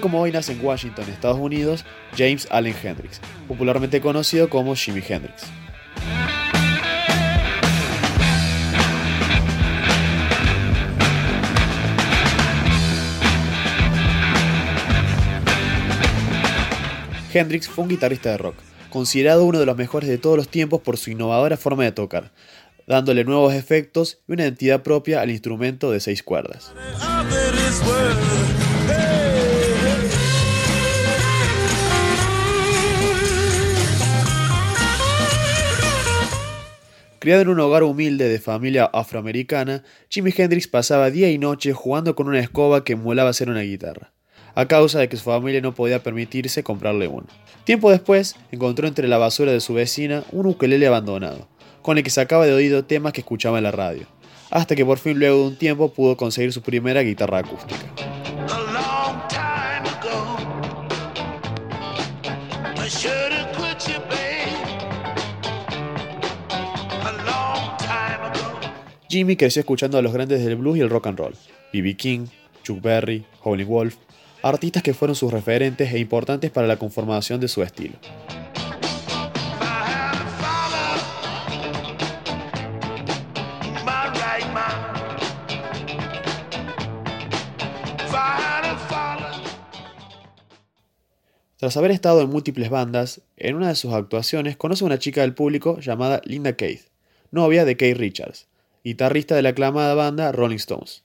Como hoy nace en Washington, Estados Unidos, James Allen Hendrix, popularmente conocido como Jimi Hendrix. Hendrix fue un guitarrista de rock, considerado uno de los mejores de todos los tiempos por su innovadora forma de tocar, dándole nuevos efectos y una identidad propia al instrumento de seis cuerdas. Criado en un hogar humilde de familia afroamericana, Jimi Hendrix pasaba día y noche jugando con una escoba que emulaba ser una guitarra a causa de que su familia no podía permitirse comprarle uno. Tiempo después, encontró entre la basura de su vecina un ukelele abandonado, con el que sacaba de oído temas que escuchaba en la radio, hasta que por fin luego de un tiempo pudo conseguir su primera guitarra acústica. Jimmy creció escuchando a los grandes del blues y el rock and roll, B.B. King, Chuck Berry, Howlin' Wolf, artistas que fueron sus referentes e importantes para la conformación de su estilo. Tras haber estado en múltiples bandas, en una de sus actuaciones conoce a una chica del público llamada Linda Keith, novia de Keith Richards, guitarrista de la aclamada banda Rolling Stones.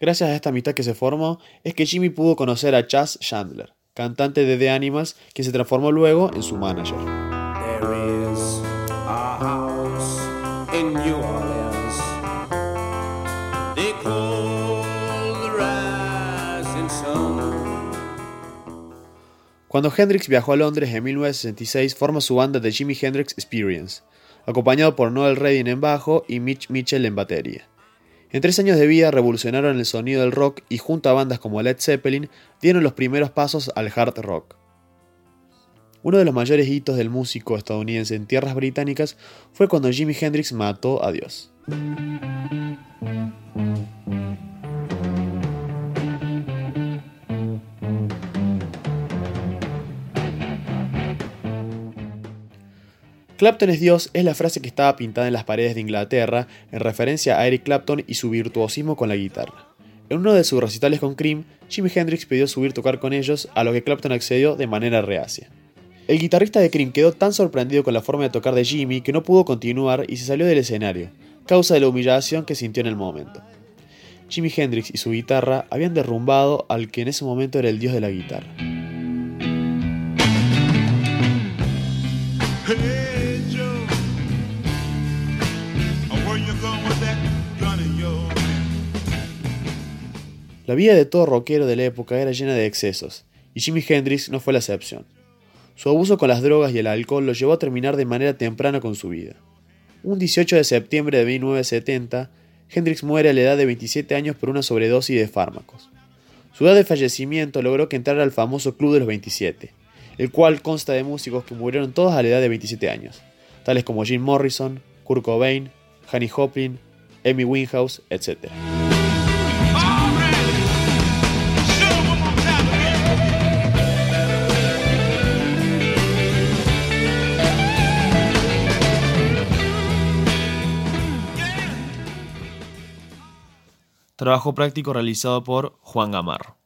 Gracias a esta amistad que se formó, es que Jimmy pudo conocer a Chas Chandler, cantante de The Animals, que se transformó luego en su manager. Cuando Hendrix viajó a Londres en 1966, forma su banda The Jimi Hendrix Experience, acompañado por Noel Redding en bajo y Mitch Mitchell en batería. En tres años de vida revolucionaron el sonido del rock y junto a bandas como Led Zeppelin dieron los primeros pasos al hard rock. Uno de los mayores hitos del músico estadounidense en tierras británicas fue cuando Jimi Hendrix mató a Dios. Clapton es Dios es la frase que estaba pintada en las paredes de Inglaterra en referencia a Eric Clapton y su virtuosismo con la guitarra. En uno de sus recitales con Cream, Jimi Hendrix pidió subir tocar con ellos, a lo que Clapton accedió de manera reacia. El guitarrista de Cream quedó tan sorprendido con la forma de tocar de Jimmy que no pudo continuar y se salió del escenario, causa de la humillación que sintió en el momento. Jimi Hendrix y su guitarra habían derrumbado al que en ese momento era el dios de la guitarra. La vida de todo rockero de la época era llena de excesos, y Jimi Hendrix no fue la excepción. Su abuso con las drogas y el alcohol lo llevó a terminar de manera temprana con su vida. Un 18 de septiembre de 1970, Hendrix muere a la edad de 27 años por una sobredosis de fármacos. Su edad de fallecimiento logró que entrara al famoso Club de los 27, el cual consta de músicos que murieron todos a la edad de 27 años, tales como Jim Morrison, Kurt Cobain, Hanny Joplin, Amy Winehouse, etc. Trabajo práctico realizado por Juan Gamarro.